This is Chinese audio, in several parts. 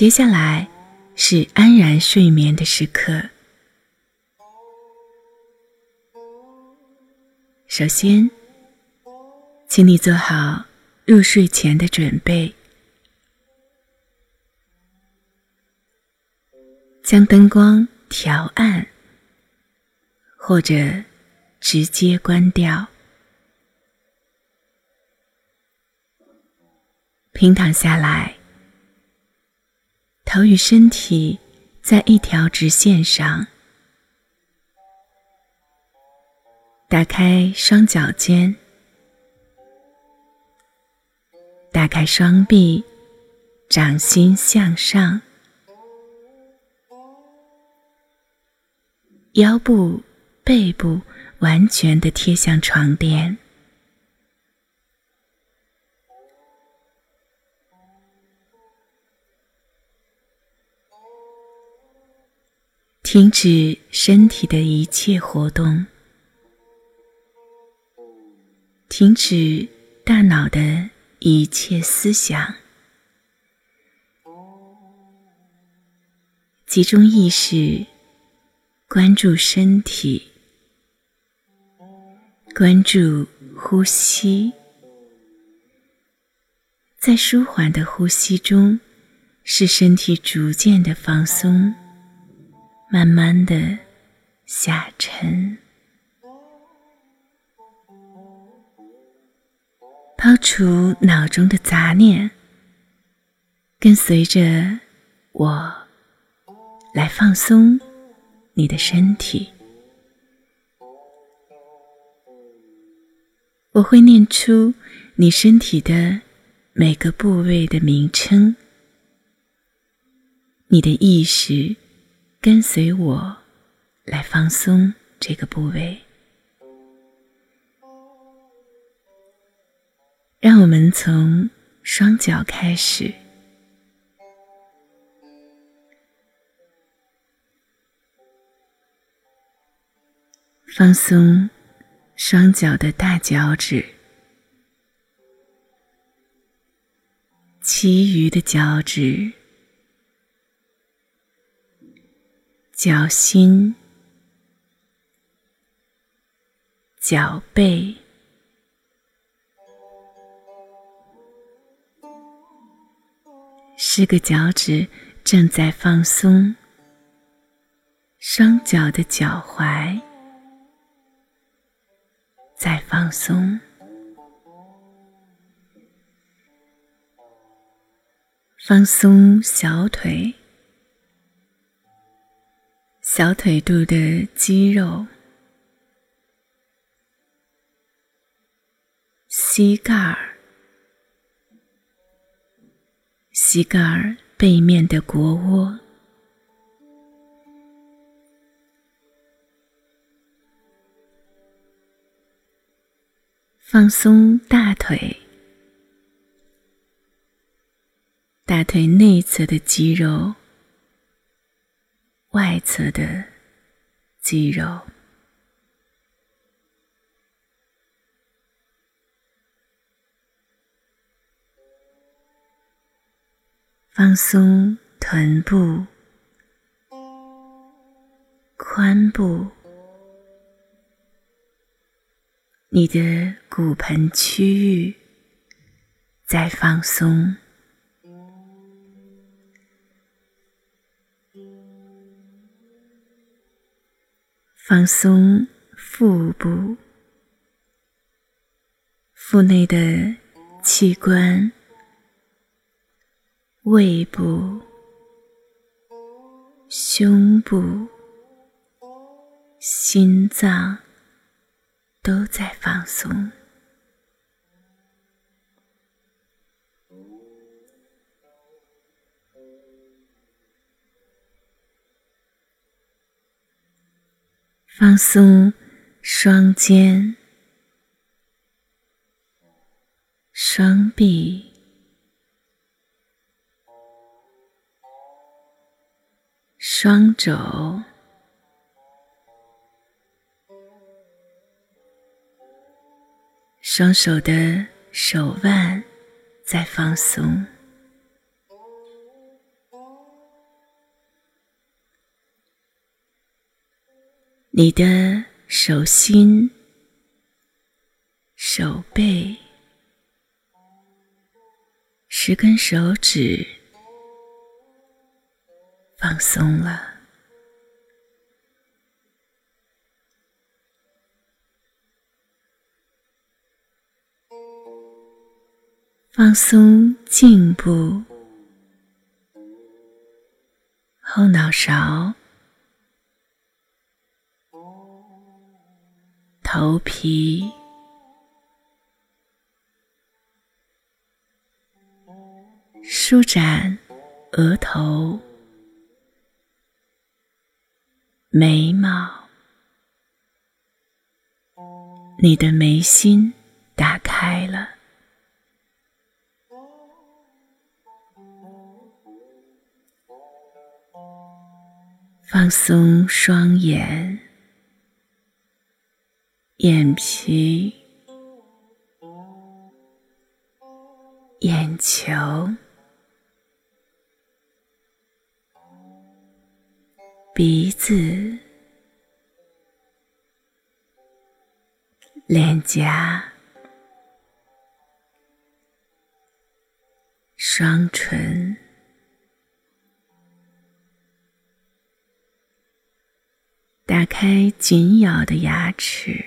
接下来是安然睡眠的时刻。首先，请你做好入睡前的准备，将灯光调暗，或者直接关掉，平躺下来。头与身体在一条直线上，打开双脚尖，打开双臂，掌心向上，腰部、背部完全的贴向床垫。停止身体的一切活动，停止大脑的一切思想，集中意识，关注身体，关注呼吸，在舒缓的呼吸中，使身体逐渐的放松。慢慢的下沉，抛除脑中的杂念，跟随着我来放松你的身体。我会念出你身体的每个部位的名称，你的意识。跟随我来放松这个部位，让我们从双脚开始，放松双脚的大脚趾，其余的脚趾。脚心、脚背，四个脚趾正在放松，双脚的脚踝在放松，放松小腿。小腿肚的肌肉，膝盖儿，膝盖儿背面的腘窝，放松大腿，大腿内侧的肌肉。外侧的肌肉，放松臀部、髋部，你的骨盆区域在放松。放松腹部、腹内的器官、胃部、胸部、心脏都在放松。放松双肩、双臂、双肘、双手的手腕在放松，你的手心、手背、十根手指放松了，放松颈部、后脑勺。头皮，舒展额头、眉毛，你的眉心打开了，放松双眼。眼皮、眼球、鼻子、脸颊、双唇，打开紧咬的牙齿。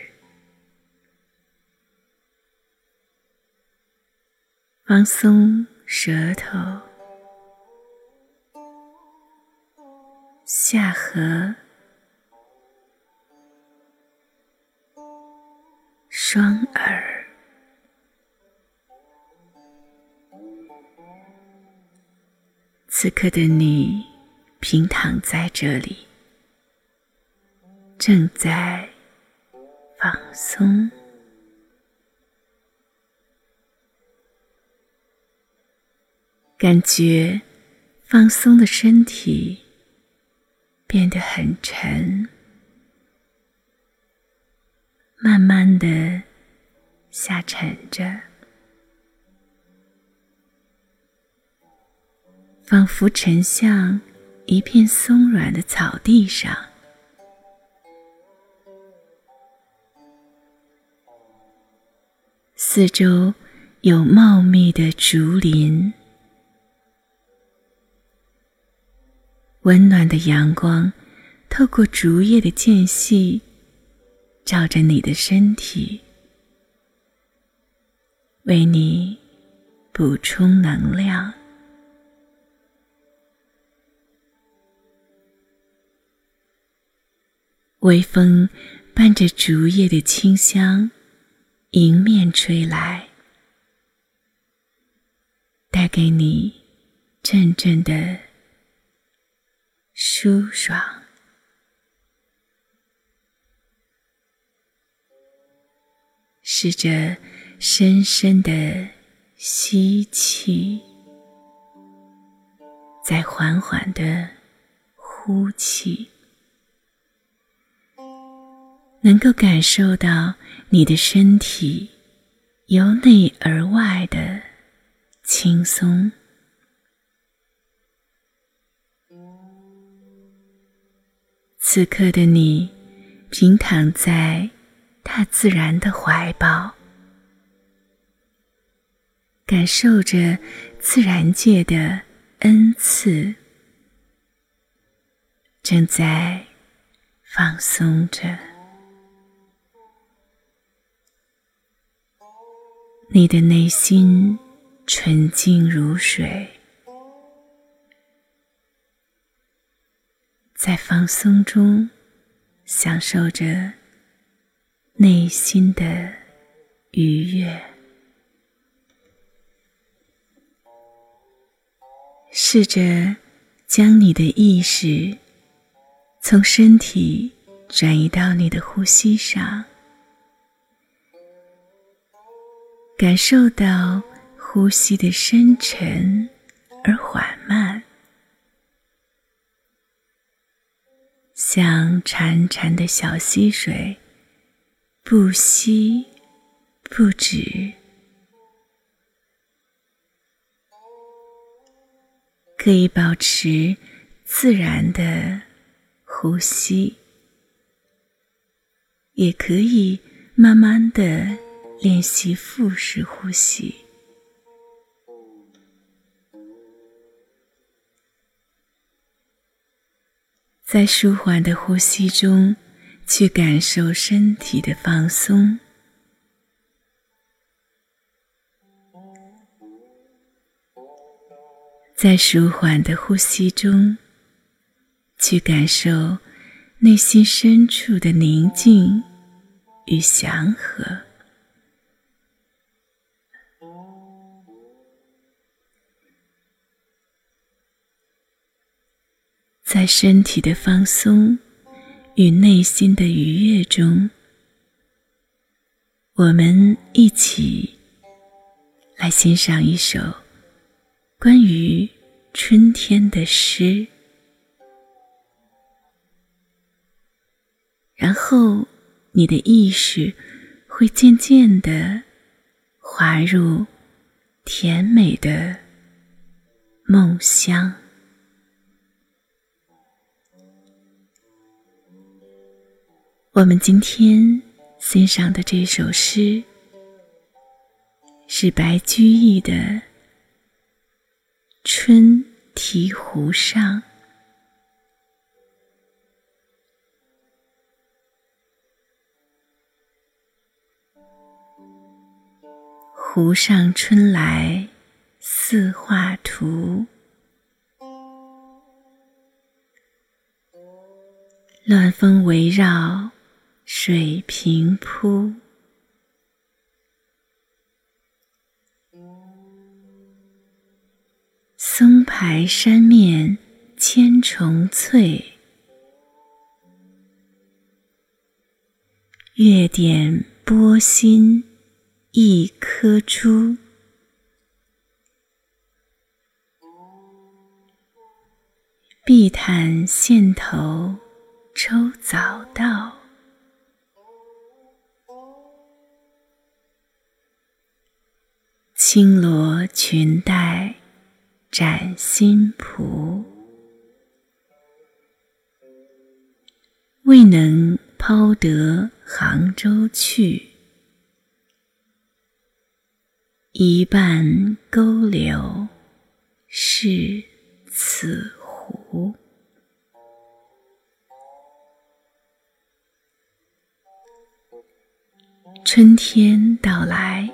放松舌头、下颌、双耳。此刻的你平躺在这里，正在放松。感觉放松的身体变得很沉，慢慢的下沉着，仿佛沉向一片松软的草地上，四周有茂密的竹林。温暖的阳光透过竹叶的间隙，照着你的身体，为你补充能量。微风伴着竹叶的清香迎面吹来，带给你阵阵的。舒爽，试着深深的吸气，再缓缓的呼气，能够感受到你的身体由内而外的轻松。此刻的你，平躺在大自然的怀抱，感受着自然界的恩赐，正在放松着。你的内心纯净如水。在放松中，享受着内心的愉悦。试着将你的意识从身体转移到你的呼吸上，感受到呼吸的深沉而缓慢。像潺潺的小溪水，不息不止，可以保持自然的呼吸，也可以慢慢的练习腹式呼吸，在舒缓的呼吸中，去感受身体的放松。在舒缓的呼吸中，去感受内心深处的宁静与祥和。在身体的放松与内心的愉悦中，我们一起来欣赏一首关于。春天的诗，然后你的意识会渐渐的滑入甜美的梦乡。我们今天欣赏的这首诗是白居易的。春题湖上，湖上春来似画图，乱峰围绕水平铺。松排山面千重翠，月点波心一颗珠。碧潭线头抽早稻，青罗裙带。展新蒲，未能抛得杭州去，一半勾留是此湖。春天到来，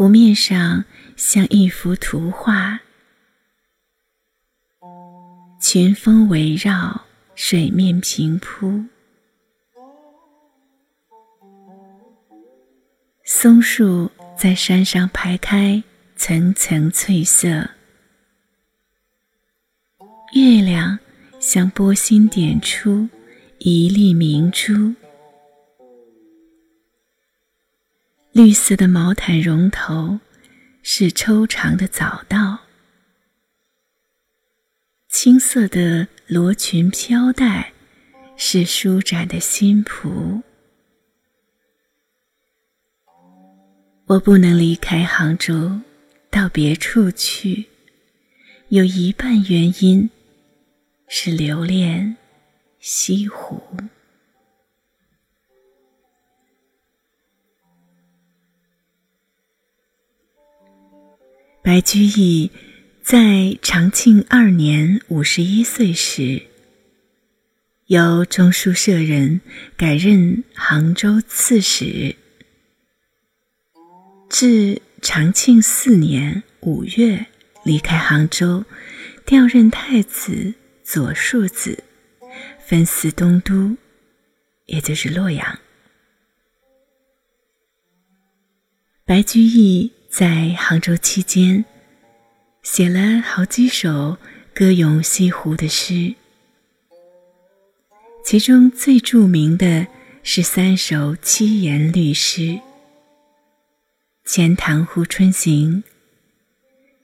湖面上。像一幅图画，群峰围绕，水面平铺，松树在山上排开层层翠色，月亮像波心点出一粒明珠，绿色的毛毯绒头。是抽长的早稻，青色的罗裙飘带是舒展的新蒲。我不能离开杭州，到别处去，有一半原因是留恋西湖。白居易在长庆二年五十一岁时，由中书舍人改任杭州刺史。至长庆四年五月，离开杭州，调任太子左庶子，分司东都，也就是洛阳。白居易。在杭州期间，写了好几首歌咏西湖的诗，其中最著名的是三首七言律诗：《钱塘湖春行》《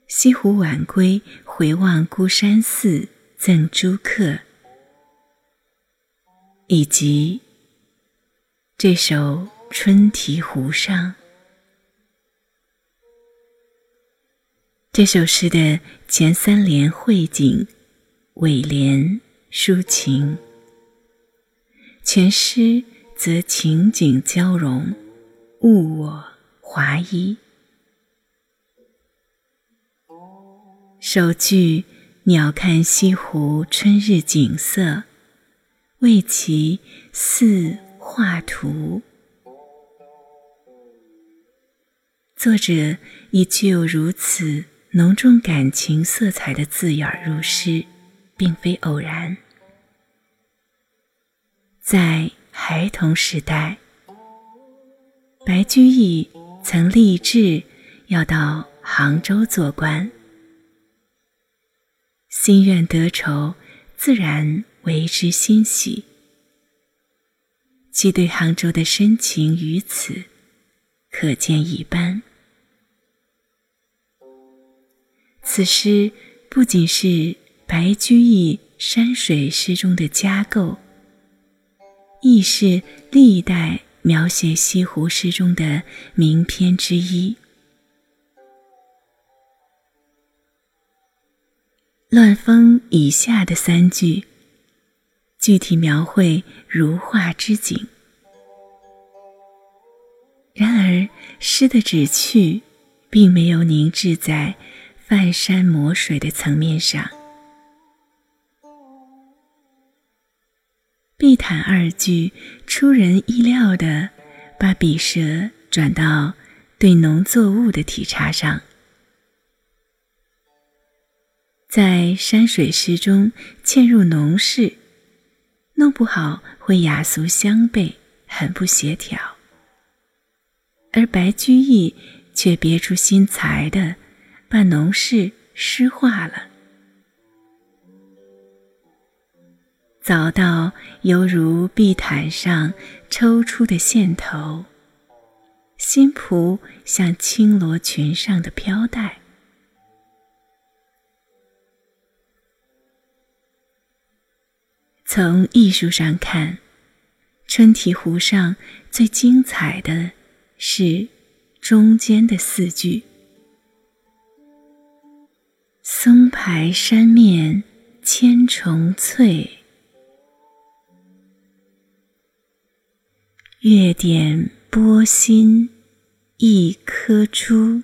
西湖晚归回望孤山寺赠诸客》，以及这首《春题湖上》。这首诗的前三联绘景，尾联抒情，全诗则情景交融，物我华一。首句“鸟看西湖春日景色”，为其似画图。作者以具有如此浓重感情色彩的字眼入诗，并非偶然。在孩童时代，白居易曾立志要到杭州做官。心愿得酬，自然为之欣喜。其对杭州的深情于此，可见一斑。此诗不仅是白居易山水诗中的佳构，亦是历代描写西湖诗中的名篇之一。乱峰以下的三句，具体描绘如画之景。然而，诗的旨趣并没有凝滞在泛山抹水的层面上。碧潭二句出人意料地把笔舌转到对农作物的体察上。在山水诗中嵌入农事，弄不好会雅俗相悖，很不协调。而白居易却别出心裁的把农事诗化了，早到犹如碧毯上抽出的线头，新蒲像青罗裙上的飘带。从艺术上看，《春题湖》上最精彩的是中间的四句：“松排山面千重翠，月点波心一颗珠。”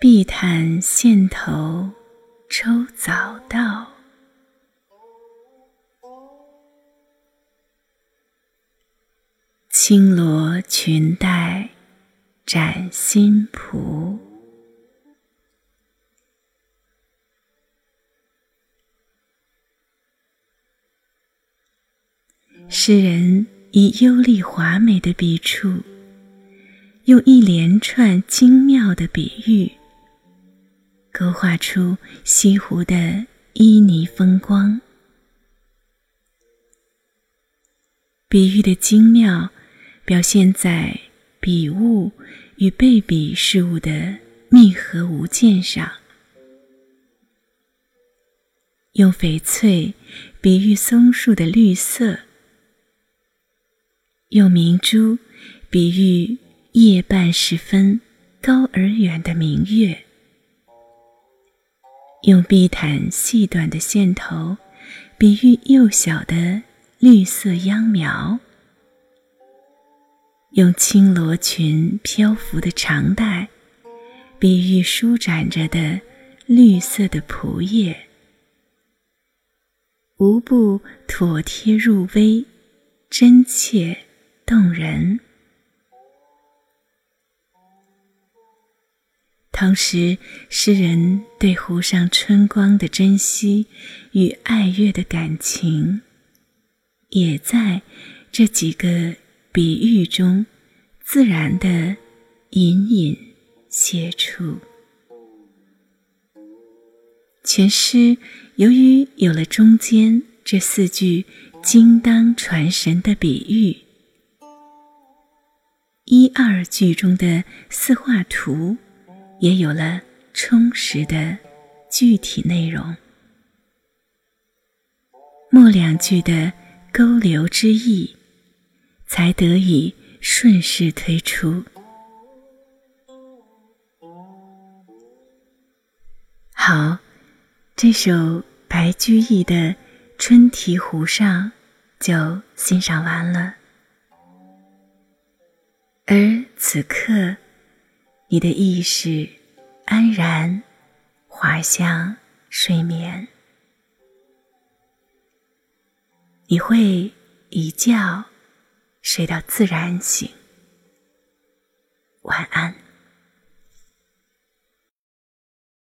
碧潭线头抽早稻，青罗裙带展新蒲。诗人以优丽华美的笔触，用一连串精妙的比喻。勾画出西湖的旖旎风光，比喻的精妙表现在笔物与被比事物的密合无间上。用翡翠比喻松树的绿色，用明珠比喻夜半时分高而远的明月。用碧毯细短的线头，比喻幼小的绿色秧苗；用青罗裙漂浮的长带，比喻舒展着的绿色的蒲叶，无不妥帖入微，真切动人。同时，诗人对湖上春光的珍惜与爱悦的感情，也在这几个比喻中自然的隐隐写出。全诗由于有了中间这四句精当传神的比喻，一二句中的四画图。也有了充实的具体内容，末两句的勾留之意，才得以顺势推出。好，这首白居易的《春题湖上》就欣赏完了，而此刻，你的意识安然滑向睡眠，你会一觉睡到自然醒。晚安。